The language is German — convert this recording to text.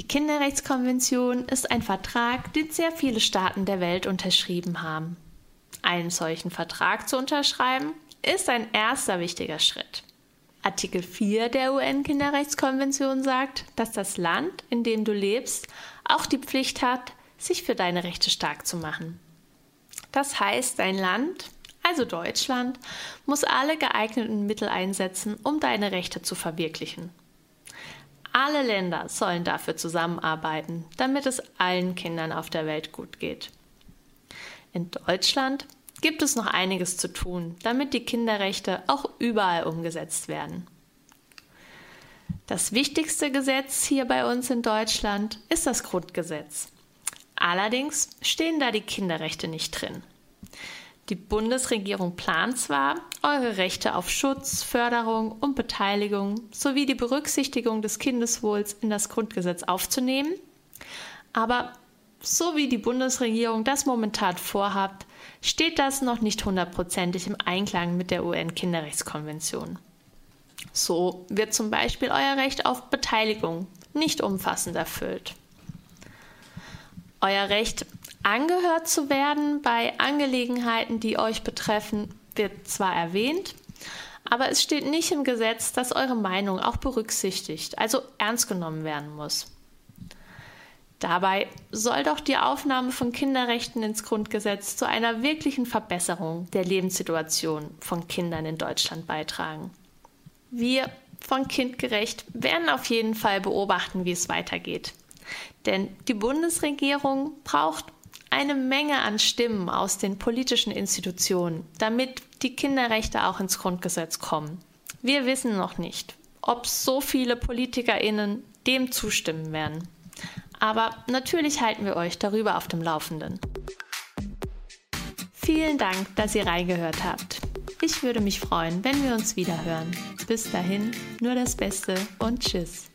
Die Kinderrechtskonvention ist ein Vertrag, den sehr viele Staaten der Welt unterschrieben haben. Einen solchen Vertrag zu unterschreiben, ist ein erster wichtiger Schritt. Artikel 4 der UN-Kinderrechtskonvention sagt, dass das Land, in dem du lebst, auch die Pflicht hat, sich für deine Rechte stark zu machen. Das heißt, dein Land, also Deutschland, muss alle geeigneten Mittel einsetzen, um deine Rechte zu verwirklichen. Alle Länder sollen dafür zusammenarbeiten, damit es allen Kindern auf der Welt gut geht. In Deutschland gibt es noch einiges zu tun, damit die Kinderrechte auch überall umgesetzt werden. Das wichtigste Gesetz hier bei uns in Deutschland ist das Grundgesetz. Allerdings stehen da die Kinderrechte nicht drin. Die Bundesregierung plant zwar, eure Rechte auf Schutz, Förderung und Beteiligung sowie die Berücksichtigung des Kindeswohls in das Grundgesetz aufzunehmen, aber so wie die Bundesregierung das momentan vorhat, steht das noch nicht hundertprozentig im Einklang mit der UN-Kinderrechtskonvention. So wird zum Beispiel euer Recht auf Beteiligung nicht umfassend erfüllt. Euer Recht angehört zu werden bei Angelegenheiten, die euch betreffen, wird zwar erwähnt, aber es steht nicht im Gesetz, dass eure Meinung auch berücksichtigt, also ernst genommen werden muss. Dabei soll doch die Aufnahme von Kinderrechten ins Grundgesetz zu einer wirklichen Verbesserung der Lebenssituation von Kindern in Deutschland beitragen. Wir von Kindgerecht werden auf jeden Fall beobachten, wie es weitergeht. Denn die Bundesregierung braucht eine Menge an Stimmen aus den politischen Institutionen, damit die Kinderrechte auch ins Grundgesetz kommen. Wir wissen noch nicht, ob so viele Politikerinnen dem zustimmen werden. Aber natürlich halten wir euch darüber auf dem Laufenden. Vielen Dank, dass ihr reingehört habt. Ich würde mich freuen, wenn wir uns wieder hören. Bis dahin, nur das Beste und Tschüss.